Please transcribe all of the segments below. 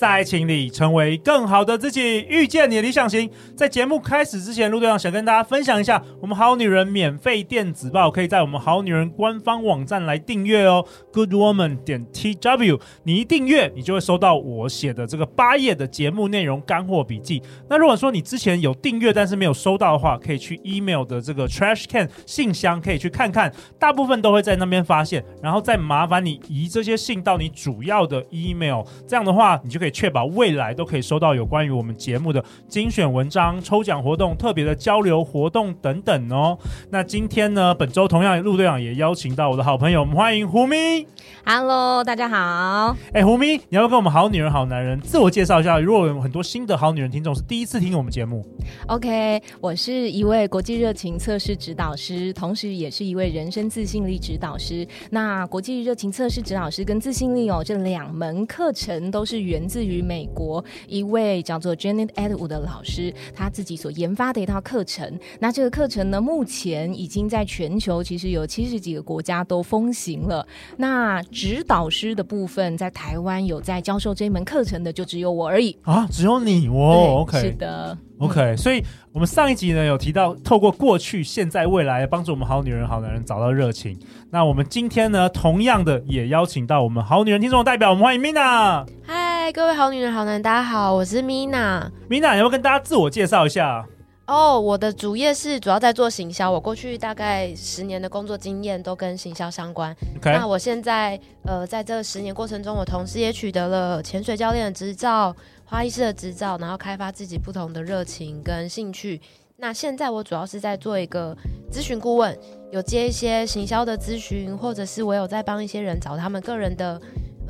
在爱情里成为更好的自己，遇见你的理想型。在节目开始之前，陆队长想跟大家分享一下，我们好女人免费电子报可以在我们好女人官方网站来订阅哦，Good Woman 点 T W。你一订阅，你就会收到我写的这个八页的节目内容干货笔记。那如果说你之前有订阅但是没有收到的话，可以去 email 的这个 trash can 信箱可以去看看，大部分都会在那边发现，然后再麻烦你移这些信到你主要的 email，这样的话你就可以。确保未来都可以收到有关于我们节目的精选文章、抽奖活动、特别的交流活动等等哦。那今天呢，本周同样陆队长也邀请到我的好朋友，我们欢迎胡咪。Hello，大家好。哎，胡咪，你要不要跟我们好女人好男人自我介绍一下？如果有很多新的好女人听众是第一次听我们节目，OK，我是一位国际热情测试指导师，同时也是一位人生自信力指导师。那国际热情测试指导师跟自信力哦，这两门课程都是源自。于美国一位叫做 Janet Edwood 的老师，他自己所研发的一套课程。那这个课程呢，目前已经在全球其实有七十几个国家都风行了。那指导师的部分，在台湾有在教授这一门课程的，就只有我而已啊，只有你哦。OK，是的，OK。所以我们上一集呢有提到，透过过去、现在、未来，帮助我们好女人、好男人找到热情。那我们今天呢，同样的也邀请到我们好女人听众的代表，我们欢迎 Mina。嗨，各位好女人、好男人，大家好，我是 Mina。Mina，你要不要跟大家自我介绍一下？哦，oh, 我的主业是主要在做行销，我过去大概十年的工作经验都跟行销相关。Okay. 那我现在呃，在这十年过程中，我同时也取得了潜水教练的执照、花艺师的执照，然后开发自己不同的热情跟兴趣。那现在我主要是在做一个咨询顾问，有接一些行销的咨询，或者是我有在帮一些人找他们个人的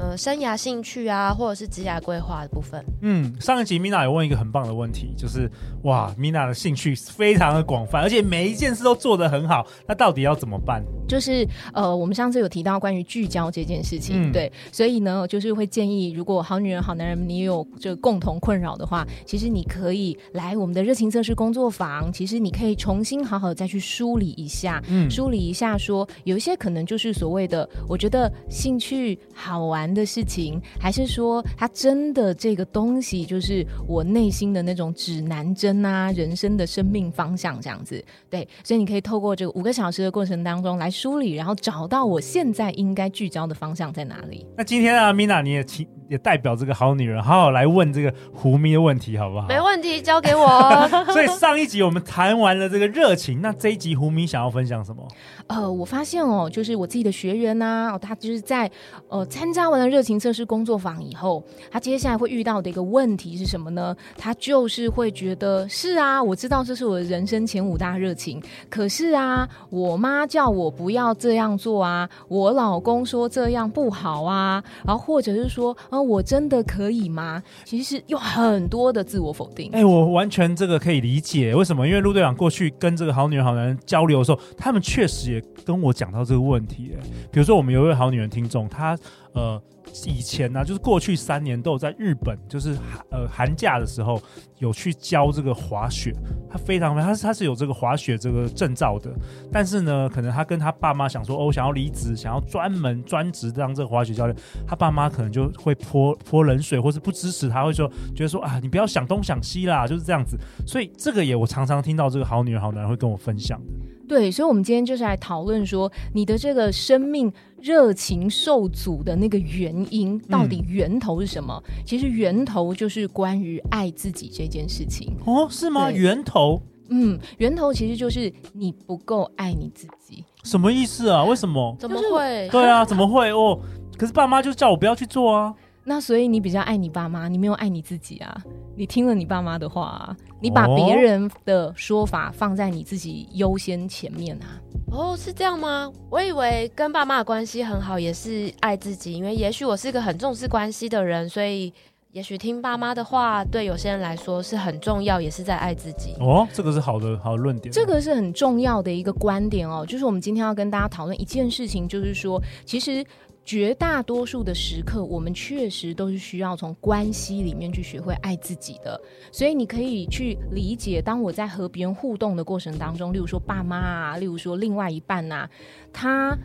呃生涯兴趣啊，或者是职业规划的部分。嗯，上一集 Mina 有问一个很棒的问题，就是哇，Mina 的兴趣非常的广泛，而且每一件事都做得很好，那到底要怎么办？就是呃，我们上次有提到关于聚焦这件事情，嗯、对，所以呢，就是会建议，如果好女人、好男人，你有这个共同困扰的话，其实你可以来我们的热情测试工作坊，其实你可以重新好好再去梳理一下，嗯，梳理一下说，有一些可能就是所谓的，我觉得兴趣好玩的事情，还是说它真的这个东西就是我内心的那种指南针啊，人生的生命方向这样子，对，所以你可以透过这个五个小时的过程当中来。梳理，然后找到我现在应该聚焦的方向在哪里。那今天啊，Mina，你也请也代表这个好女人，好好来问这个胡咪的问题，好不好？没问题，交给我。所以上一集我们谈完了这个热情，那这一集胡咪想要分享什么？呃，我发现哦，就是我自己的学员呐、啊，他就是在呃参加完了热情测试工作坊以后，他接下来会遇到的一个问题是什么呢？他就是会觉得是啊，我知道这是我的人生前五大热情，可是啊，我妈叫我不。要这样做啊！我老公说这样不好啊，然后或者是说，哦、呃，我真的可以吗？其实有很多的自我否定。哎、我完全这个可以理解，为什么？因为陆队长过去跟这个好女人、好男人交流的时候，他们确实也跟我讲到这个问题。比如说，我们有一位好女人听众，她呃。以前呢、啊，就是过去三年都有在日本，就是寒呃寒假的时候有去教这个滑雪。他非常，他是他是有这个滑雪这个证照的。但是呢，可能他跟他爸妈想说，哦，想要离职，想要专门专职当这个滑雪教练。他爸妈可能就会泼泼冷水，或是不支持他，会说觉得说啊，你不要想东想西啦，就是这样子。所以这个也我常常听到这个好女人好男人会跟我分享的。对，所以，我们今天就是来讨论说，你的这个生命热情受阻的那个原因，到底源头是什么？嗯、其实源头就是关于爱自己这件事情。哦，是吗？源头？嗯，源头其实就是你不够爱你自己。什么意思啊？为什么？怎么会？对啊，怎么会？哦，可是爸妈就叫我不要去做啊。那所以你比较爱你爸妈，你没有爱你自己啊？你听了你爸妈的话啊？你把别人的说法放在你自己优先前面啊？哦，是这样吗？我以为跟爸妈的关系很好也是爱自己，因为也许我是个很重视关系的人，所以也许听爸妈的话，对有些人来说是很重要，也是在爱自己。哦，这个是好的好的论点。这个是很重要的一个观点哦，就是我们今天要跟大家讨论一件事情，就是说，其实绝大多数的时刻，我们确实都是需要从关系里面去学会爱自己的。所以你可以去理解，当我在和别人互动的过程当中，例如说爸妈啊，例如说另外一半呐，他。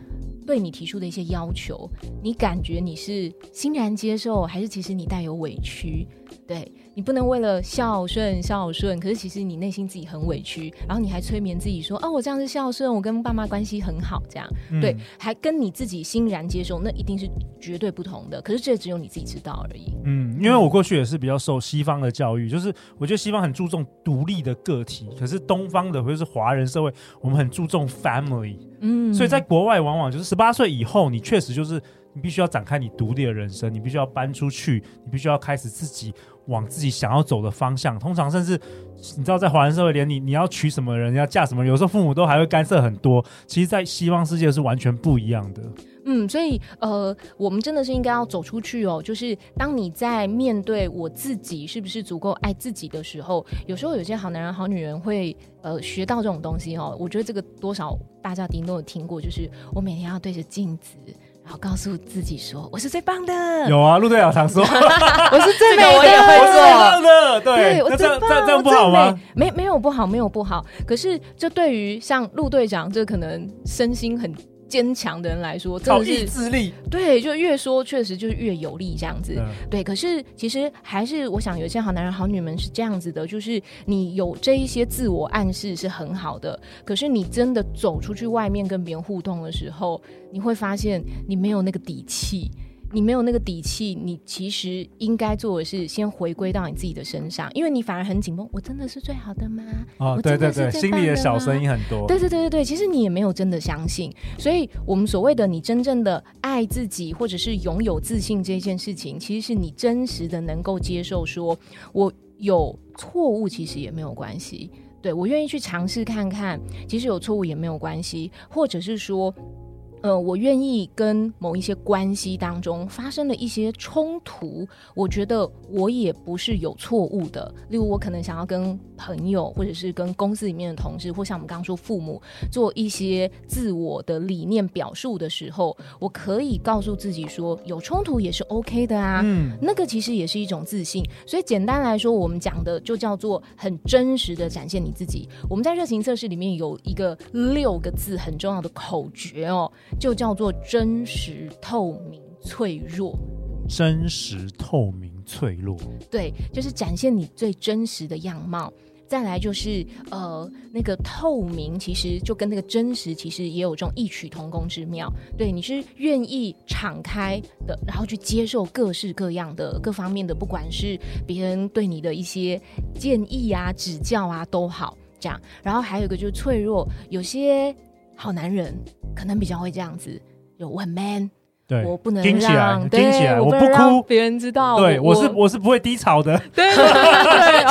对你提出的一些要求，你感觉你是欣然接受，还是其实你带有委屈？对。你不能为了孝顺孝顺，可是其实你内心自己很委屈，然后你还催眠自己说：“哦，我这样是孝顺，我跟爸妈关系很好。”这样、嗯、对，还跟你自己欣然接受，那一定是绝对不同的。可是这只有你自己知道而已。嗯，因为我过去也是比较受西方的教育，就是我觉得西方很注重独立的个体，可是东方的或者是华人社会，我们很注重 family。嗯，所以在国外往往就是十八岁以后，你确实就是你必须要展开你独立的人生，你必须要搬出去，你必须要开始自己。往自己想要走的方向，通常甚至你知道，在华人社会，连你你要娶什么人，要嫁什么人，有时候父母都还会干涉很多。其实，在西方世界是完全不一样的。嗯，所以呃，我们真的是应该要走出去哦。就是当你在面对我自己是不是足够爱自己的时候，有时候有些好男人、好女人会呃学到这种东西哦。我觉得这个多少大家一定都有听过，就是我每天要对着镜子。然后告诉自己说：“我是最棒的。”有啊，陆队长常说：“ 我是最美的，我也会做的。”对，对我最棒，这样这样不好吗？没没有不好，没有不好。可是，这对于像陆队长，这可能身心很。坚强的人来说，真的是意志力。对，就越说确实就是越有力这样子。嗯、对，可是其实还是我想，有些好男人、好女们是这样子的，就是你有这一些自我暗示是很好的，可是你真的走出去外面跟别人互动的时候，你会发现你没有那个底气。你没有那个底气，你其实应该做的是先回归到你自己的身上，因为你反而很紧绷。我真的是最好的吗？哦，对对对，心里的小声音很多。对对对对对，其实你也没有真的相信。所以，我们所谓的你真正的爱自己，或者是拥有自信这件事情，其实是你真实的能够接受说，说我有错误，其实也没有关系。对，我愿意去尝试看看，其实有错误也没有关系，或者是说。呃，我愿意跟某一些关系当中发生了一些冲突，我觉得我也不是有错误的。例如，我可能想要跟朋友，或者是跟公司里面的同事，或像我们刚刚说父母，做一些自我的理念表述的时候，我可以告诉自己说，有冲突也是 OK 的啊。嗯，那个其实也是一种自信。所以简单来说，我们讲的就叫做很真实的展现你自己。我们在热情测试里面有一个六个字很重要的口诀哦。就叫做真实、透明、脆弱。真实、透明、脆弱。对，就是展现你最真实的样貌。再来就是呃，那个透明，其实就跟那个真实，其实也有这种异曲同工之妙。对，你是愿意敞开的，然后去接受各式各样的各方面的，不管是别人对你的一些建议啊、指教啊都好，这样。然后还有一个就是脆弱，有些好男人。可能比较会这样子，有我很 man。对，我不能听起来，听起来，我不哭，别人知道。对，我是我是不会低潮的。对，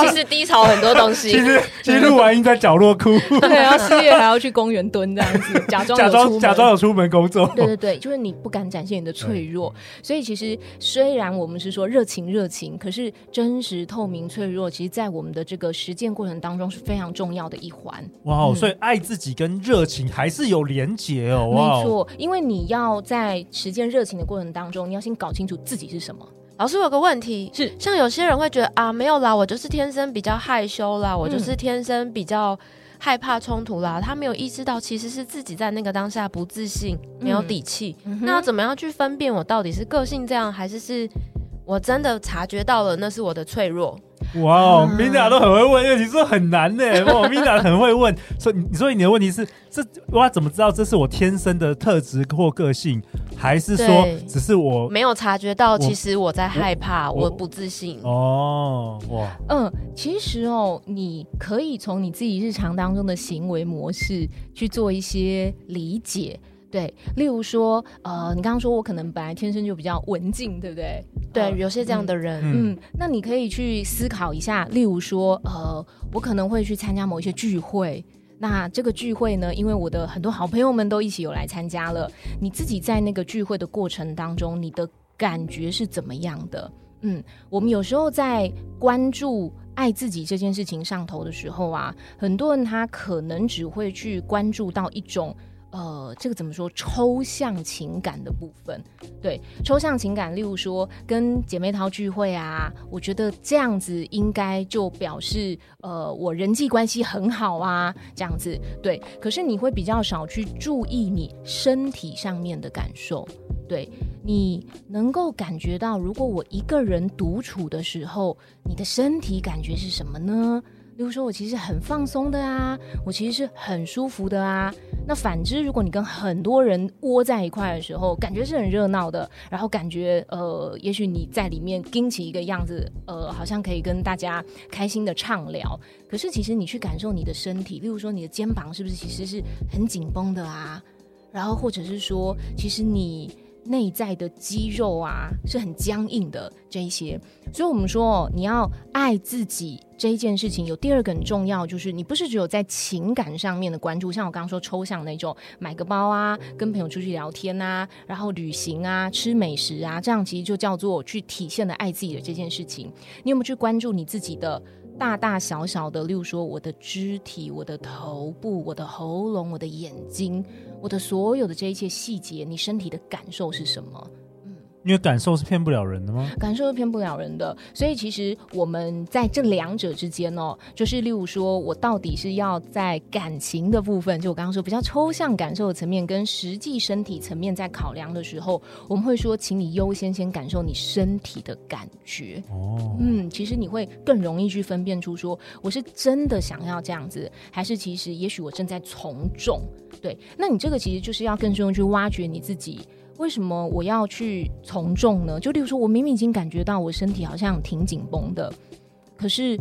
其实低潮很多东西。其实其实录完音在角落哭。对，然后失业还要去公园蹲这样子，假装假装假装有出门工作。对对对，就是你不敢展现你的脆弱。所以其实虽然我们是说热情热情，可是真实透明脆弱，其实在我们的这个实践过程当中是非常重要的一环。哇，所以爱自己跟热情还是有连结哦。没错，因为你要在实践。热情的过程当中，你要先搞清楚自己是什么。老师有个问题是，像有些人会觉得啊，没有啦，我就是天生比较害羞啦，我就是天生比较害怕冲突啦。嗯、他没有意识到，其实是自己在那个当下不自信，没有底气。嗯、那要怎么样去分辨我到底是个性这样，还是是我真的察觉到了那是我的脆弱？哇，哦，米娜都很会问，因为你说很难呢。哇，米娜很会问，所以所以你的问题是，这我要怎么知道这是我天生的特质或个性，还是说只是我没有察觉到？其实我在害怕，我不自信。哦，哇，嗯，其实哦，你可以从你自己日常当中的行为模式去做一些理解。对，例如说，呃，你刚刚说我可能本来天生就比较文静，对不对？对，呃、有些这样的人，嗯，嗯，那你可以去思考一下，例如说，呃，我可能会去参加某一些聚会，那这个聚会呢，因为我的很多好朋友们都一起有来参加了，你自己在那个聚会的过程当中，你的感觉是怎么样的？嗯，我们有时候在关注爱自己这件事情上头的时候啊，很多人他可能只会去关注到一种。呃，这个怎么说？抽象情感的部分，对，抽象情感，例如说跟姐妹淘聚会啊，我觉得这样子应该就表示，呃，我人际关系很好啊，这样子，对。可是你会比较少去注意你身体上面的感受，对，你能够感觉到，如果我一个人独处的时候，你的身体感觉是什么呢？例如说，我其实很放松的啊，我其实是很舒服的啊。那反之，如果你跟很多人窝在一块的时候，感觉是很热闹的，然后感觉呃，也许你在里面撑起一个样子，呃，好像可以跟大家开心的畅聊。可是其实你去感受你的身体，例如说你的肩膀是不是其实是很紧绷的啊？然后或者是说，其实你。内在的肌肉啊是很僵硬的这一些，所以我们说哦，你要爱自己这一件事情，有第二个很重要，就是你不是只有在情感上面的关注，像我刚刚说抽象那种，买个包啊，跟朋友出去聊天啊，然后旅行啊，吃美食啊，这样其实就叫做去体现的爱自己的这件事情。你有没有去关注你自己的大大小小的，例如说我的肢体、我的头部、我的喉咙、我的眼睛？我的所有的这一切细节，你身体的感受是什么？嗯，因为感受是骗不了人的吗？感受是骗不了人的，所以其实我们在这两者之间哦，就是例如说我到底是要在感情的部分，就我刚刚说比较抽象感受的层面，跟实际身体层面在考量的时候，我们会说，请你优先先感受你身体的感觉。哦，嗯，其实你会更容易去分辨出说，我是真的想要这样子，还是其实也许我正在从众。对，那你这个其实就是要更深入去挖掘你自己，为什么我要去从众呢？就例如说，我明明已经感觉到我身体好像挺紧绷的，可是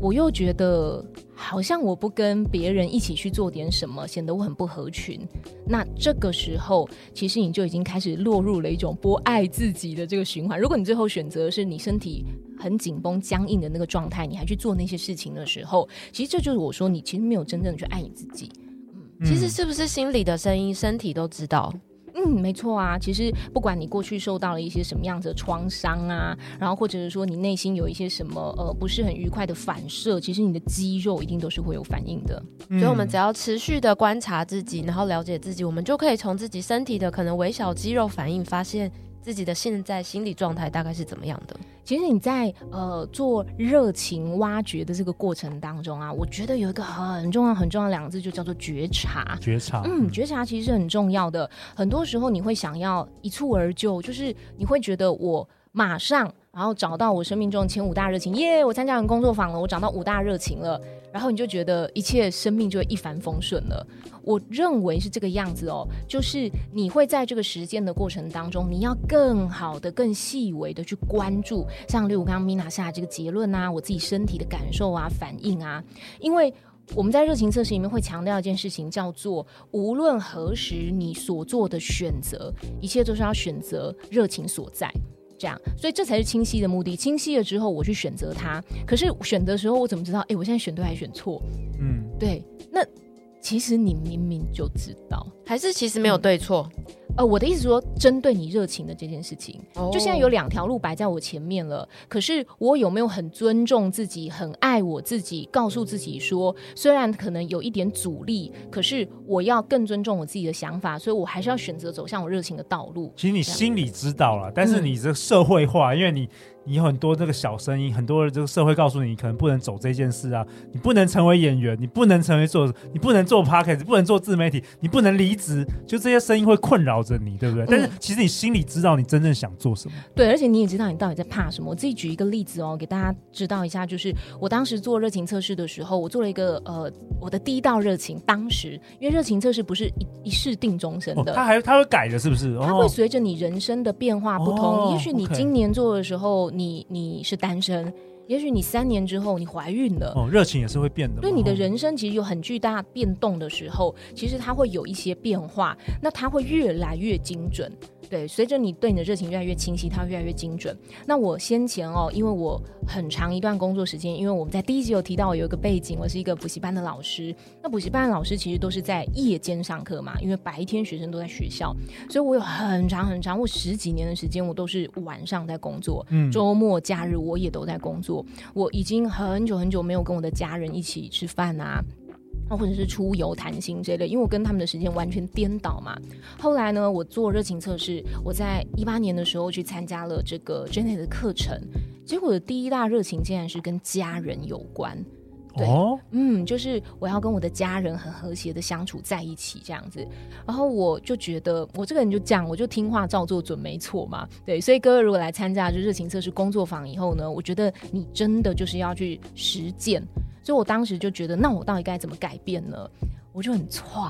我又觉得好像我不跟别人一起去做点什么，显得我很不合群。那这个时候，其实你就已经开始落入了一种不爱自己的这个循环。如果你最后选择是你身体很紧绷、僵硬的那个状态，你还去做那些事情的时候，其实这就是我说你其实没有真正去爱你自己。嗯其实是不是心里的声音，身体都知道？嗯，没错啊。其实不管你过去受到了一些什么样子的创伤啊，然后或者是说你内心有一些什么呃不是很愉快的反射，其实你的肌肉一定都是会有反应的。所以，我们只要持续的观察自己，然后了解自己，我们就可以从自己身体的可能微小肌肉反应发现。自己的现在心理状态大概是怎么样的？其实你在呃做热情挖掘的这个过程当中啊，我觉得有一个很重要很重要的两个字，就叫做觉察。觉察，嗯，觉察其实是很重要的。很多时候你会想要一蹴而就，就是你会觉得我马上。然后找到我生命中前五大热情，耶！我参加完工作坊了，我找到五大热情了，然后你就觉得一切生命就会一帆风顺了。我认为是这个样子哦，就是你会在这个实践的过程当中，你要更好的、更细微的去关注，像例如刚刚 Mina 下这个结论啊，我自己身体的感受啊、反应啊，因为我们在热情测试里面会强调一件事情，叫做无论何时你所做的选择，一切都是要选择热情所在。这样，所以这才是清晰的目的。清晰了之后，我去选择它。可是选择的时候，我怎么知道？哎，我现在选对还是选错？嗯，对。那其实你明明就知道，还是其实没有对错。嗯呃，我的意思说，针对你热情的这件事情，oh. 就现在有两条路摆在我前面了。可是我有没有很尊重自己，很爱我自己，告诉自己说，虽然可能有一点阻力，可是我要更尊重我自己的想法，所以我还是要选择走向我热情的道路。其实你心里知道了，但是你这社会化，嗯、因为你。你有很多这个小声音，很多的这个社会告诉你，你可能不能走这件事啊，你不能成为演员，你不能成为做，你不能做 podcast，不能做自媒体，你不能离职，就这些声音会困扰着你，对不对？嗯、但是其实你心里知道你真正想做什么。对，而且你也知道你到底在怕什么。我自己举一个例子哦，给大家知道一下，就是我当时做热情测试的时候，我做了一个呃，我的第一道热情，当时因为热情测试不是一一试定终身的，它、哦、还它会改的，是不是？它会随着你人生的变化不同，哦、也许你今年做的时候。你你是单身，也许你三年之后你怀孕了，哦，热情也是会变的。对，你的人生其实有很巨大变动的时候，其实它会有一些变化，那它会越来越精准。对，随着你对你的热情越来越清晰，它会越来越精准。那我先前哦，因为我很长一段工作时间，因为我们在第一集有提到我有一个背景，我是一个补习班的老师。那补习班的老师其实都是在夜间上课嘛，因为白天学生都在学校，所以我有很长很长，我十几年的时间我都是晚上在工作，嗯，周末假日我也都在工作。我已经很久很久没有跟我的家人一起吃饭啊。或者是出游谈心这类，因为我跟他们的时间完全颠倒嘛。后来呢，我做热情测试，我在一八年的时候去参加了这个 Jenny 的课程，结果的第一大热情竟然是跟家人有关。对，哦、嗯，就是我要跟我的家人很和谐的相处在一起这样子。然后我就觉得我这个人就讲，我就听话照做准没错嘛。对，所以各位如果来参加就热情测试工作坊以后呢，我觉得你真的就是要去实践。所以我当时就觉得，那我到底该怎么改变呢？我就很挫。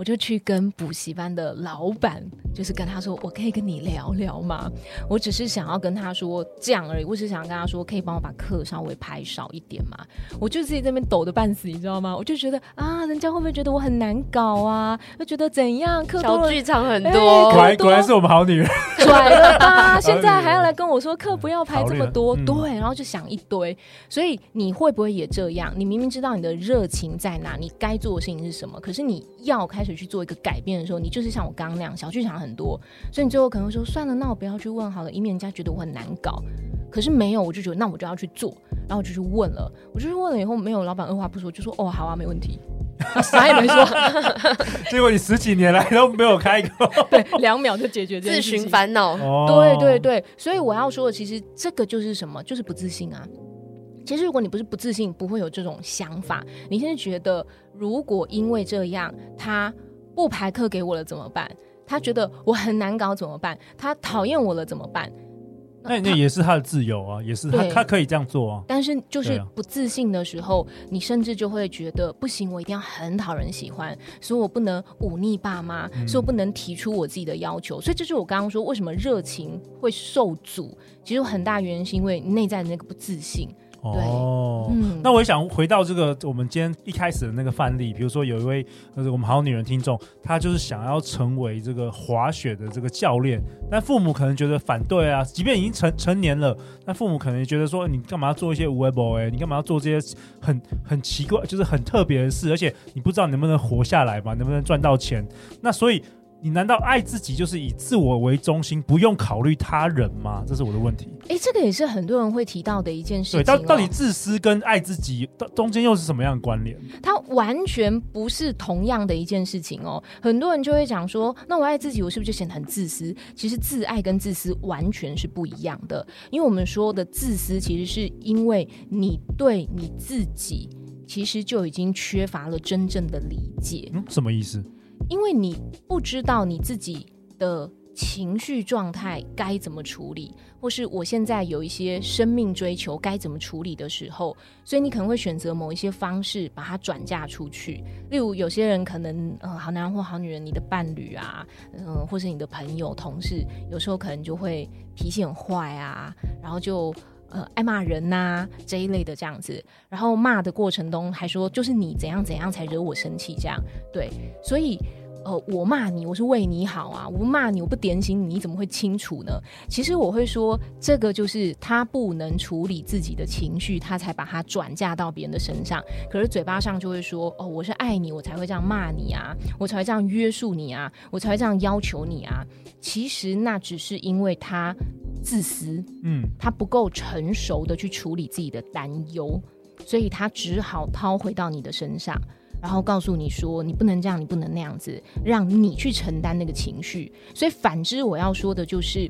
我就去跟补习班的老板，就是跟他说，我可以跟你聊聊吗？我只是想要跟他说这样而已，我只是想跟他说，可以帮我把课稍微排少一点嘛？我就自己在那边抖的半死，你知道吗？我就觉得啊，人家会不会觉得我很难搞啊？会觉得怎样？课多小剧场很多，果然果然是我们好女人，拽了吧？现在还要来跟我说课不要排这么多，嗯、对，然后就想一堆。所以你会不会也这样？你明明知道你的热情在哪，你该做的事情是什么，可是你要开始。去做一个改变的时候，你就是像我刚刚那样，小剧场很多，所以你最后可能会说算了，那我不要去问好了，以免人家觉得我很难搞。可是没有，我就觉得那我就要去做，然后我就去问了，我就去问了以后，没有老板二话不说就说哦好啊，没问题，啥也没说。结果你十几年来都没有开口，对，两秒就解决这自寻烦恼。对对对，所以我要说的其实这个就是什么，就是不自信啊。其实，如果你不是不自信，不会有这种想法。你现在觉得，如果因为这样，他不排课给我了怎么办？他觉得我很难搞怎么办？他讨厌我了怎么办？那那也是他的自由啊，也是他他可以这样做啊。但是就是不自信的时候，你甚至就会觉得不行，我一定要很讨人喜欢，所以我不能忤逆爸妈，所以我不能提出我自己的要求。所以这是我刚刚说为什么热情会受阻，其实有很大原因是因为内在的那个不自信。哦，嗯、那我也想回到这个我们今天一开始的那个范例，比如说有一位呃我们好女人听众，她就是想要成为这个滑雪的这个教练，但父母可能觉得反对啊，即便已经成成年了，但父母可能也觉得说，你干嘛要做一些无为 boy，你干嘛要做这些很很奇怪，就是很特别的事，而且你不知道能不能活下来嘛，能不能赚到钱？那所以。你难道爱自己就是以自我为中心，不用考虑他人吗？这是我的问题。哎、欸，这个也是很多人会提到的一件事情、哦。对，到到底自私跟爱自己中间又是什么样的关联？它完全不是同样的一件事情哦。很多人就会讲说，那我爱自己，我是不是就显得很自私？其实自爱跟自私完全是不一样的。因为我们说的自私，其实是因为你对你自己，其实就已经缺乏了真正的理解。嗯，什么意思？因为你不知道你自己的情绪状态该怎么处理，或是我现在有一些生命追求该怎么处理的时候，所以你可能会选择某一些方式把它转嫁出去。例如，有些人可能，呃，好男人或好女人，你的伴侣啊，嗯、或是你的朋友、同事，有时候可能就会脾气很坏啊，然后就呃爱骂人呐、这一类的这样子，然后骂的过程中还说就是你怎样怎样才惹我生气这样，对，所以。呃，我骂你，我是为你好啊！我不骂你，我不点醒你，你怎么会清楚呢？其实我会说，这个就是他不能处理自己的情绪，他才把它转嫁到别人的身上。可是嘴巴上就会说，哦，我是爱你，我才会这样骂你啊，我才会这样约束你啊，我才会这样要求你啊。其实那只是因为他自私，嗯，他不够成熟的去处理自己的担忧，所以他只好抛回到你的身上。然后告诉你说，你不能这样，你不能那样子，让你去承担那个情绪。所以反之，我要说的就是，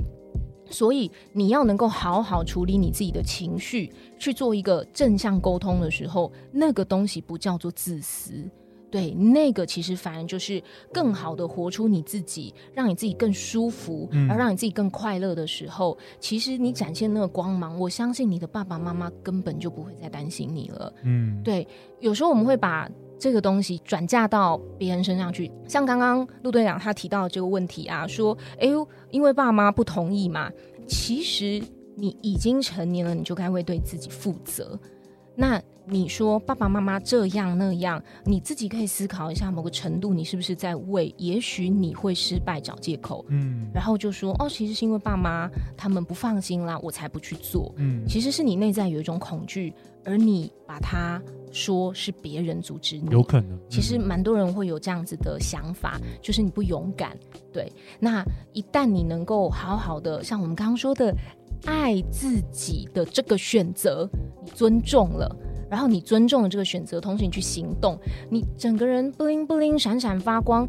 所以你要能够好好处理你自己的情绪，去做一个正向沟通的时候，那个东西不叫做自私，对，那个其实反而就是更好的活出你自己，让你自己更舒服，而让你自己更快乐的时候，嗯、其实你展现那个光芒，我相信你的爸爸妈妈根本就不会再担心你了。嗯，对，有时候我们会把。这个东西转嫁到别人身上去，像刚刚陆队长他提到这个问题啊，说，哎呦，因为爸妈不同意嘛，其实你已经成年了，你就该会对自己负责。那你说爸爸妈妈这样那样，你自己可以思考一下，某个程度你是不是在为，也许你会失败找借口，嗯，然后就说哦，其实是因为爸妈他们不放心啦，我才不去做，嗯，其实是你内在有一种恐惧，而你把它说是别人阻止你，有可能，其实蛮多人会有这样子的想法，就是你不勇敢，对，那一旦你能够好好的，像我们刚刚说的，爱自己的这个选择，你尊重了。然后你尊重了这个选择，同时你去行动，你整个人 bling bling 闪闪发光。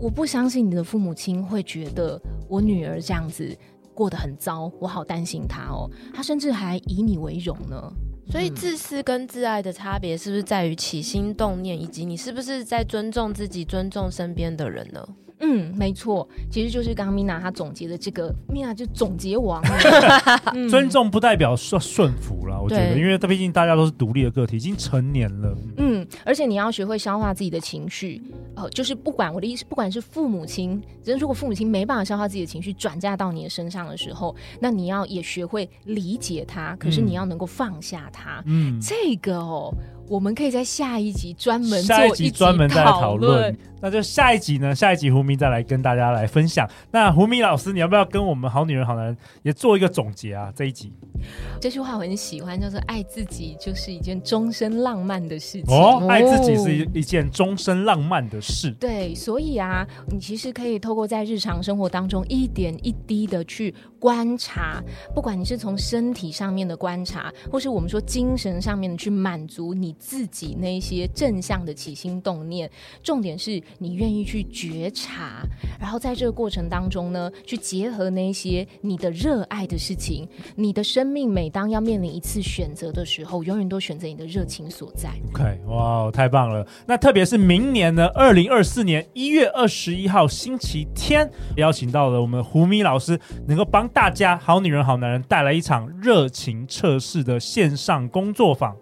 我不相信你的父母亲会觉得我女儿这样子过得很糟，我好担心她哦。她甚至还以你为荣呢。所以自私跟自爱的差别是不是在于起心动念，以及你是不是在尊重自己、尊重身边的人呢？嗯，没错，其实就是刚刚 Mina 她总结的这个，Mina 就总结王。嗯、尊重不代表顺顺服了，我觉得，因为毕竟大家都是独立的个体，已经成年了。嗯，而且你要学会消化自己的情绪，呃，就是不管我的意思，不管是父母亲，只是如果父母亲没办法消化自己的情绪，转嫁到你的身上的时候，那你要也学会理解他，可是你要能够放下他。嗯，这个哦。我们可以在下一集专门做一集专门再来讨论，那就下一集呢？下一集胡明再来跟大家来分享。那胡明老师，你要不要跟我们好女人好男人也做一个总结啊？这一集这句话我很喜欢，叫做“爱自己就是一件终身浪漫的事情”。哦，爱自己是一一件终身浪漫的事。对，所以啊，你其实可以透过在日常生活当中一点一滴的去观察，不管你是从身体上面的观察，或是我们说精神上面的去满足你。自己那些正向的起心动念，重点是你愿意去觉察，然后在这个过程当中呢，去结合那些你的热爱的事情。你的生命每当要面临一次选择的时候，永远都选择你的热情所在。OK，哇，太棒了！那特别是明年呢，二零二四年一月二十一号星期天，邀请到了我们胡咪老师，能够帮大家好女人好男人带来一场热情测试的线上工作坊。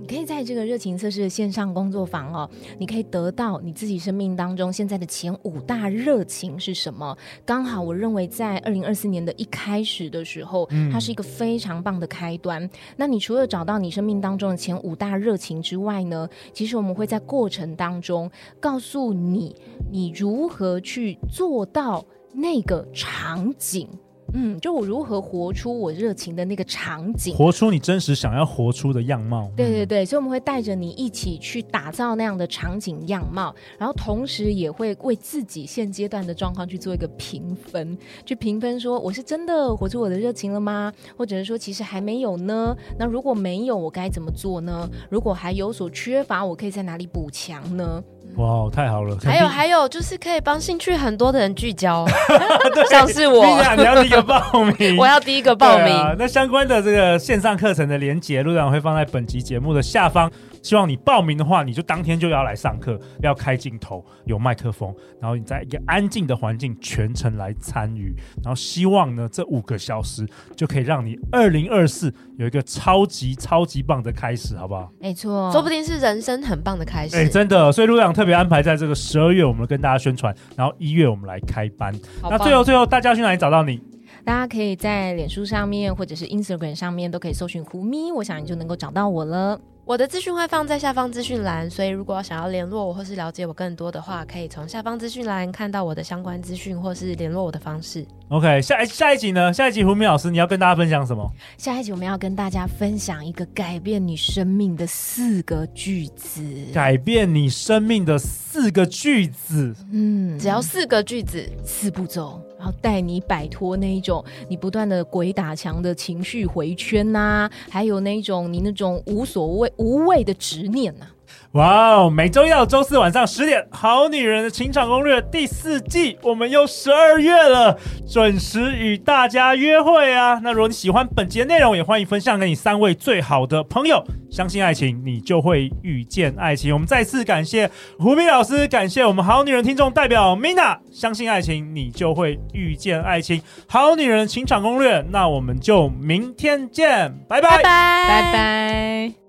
你可以在这个热情测试的线上工作坊哦，你可以得到你自己生命当中现在的前五大热情是什么？刚好我认为在二零二四年的一开始的时候，它是一个非常棒的开端。那你除了找到你生命当中的前五大热情之外呢，其实我们会在过程当中告诉你，你如何去做到那个场景。嗯，就我如何活出我热情的那个场景，活出你真实想要活出的样貌。对对对，所以我们会带着你一起去打造那样的场景样貌，然后同时也会为自己现阶段的状况去做一个评分，去评分说我是真的活出我的热情了吗？或者是说其实还没有呢？那如果没有，我该怎么做呢？如果还有所缺乏，我可以在哪里补强呢？哇，太好了！还有还有，就是可以帮兴趣很多的人聚焦，像是我，你要第一个报名，我要第一个报名。啊、那相关的这个线上课程的连接，陆长会放在本集节目的下方。希望你报名的话，你就当天就要来上课，要开镜头，有麦克风，然后你在一个安静的环境全程来参与，然后希望呢，这五个小时就可以让你二零二四有一个超级超级棒的开始，好不好？没错，说不定是人生很棒的开始。哎，真的，所以陆长特别安排在这个十二月，我们跟大家宣传，然后一月我们来开班。那最后最后，大家去哪里找到你？大家可以在脸书上面或者是 Instagram 上面都可以搜寻胡咪，我想你就能够找到我了。我的资讯会放在下方资讯栏，所以如果想要联络我或是了解我更多的话，可以从下方资讯栏看到我的相关资讯或是联络我的方式。OK，下下一集呢？下一集胡明老师你要跟大家分享什么？下一集我们要跟大家分享一个改变你生命的四个句子。改变你生命的四个句子，嗯，只要四个句子，四步骤。然后带你摆脱那一种你不断的鬼打墙的情绪回圈呐、还有那一种你那种无所谓无谓的执念呐、哇哦！每周一到周四晚上十点，《好女人的情场攻略》第四季，我们又十二月了，准时与大家约会啊！那如果你喜欢本节内容，也欢迎分享给你三位最好的朋友。相信爱情，你就会遇见爱情。我们再次感谢胡斌老师，感谢我们好女人听众代表 Mina。相信爱情，你就会遇见爱情。好女人情场攻略，那我们就明天见，拜拜，拜拜。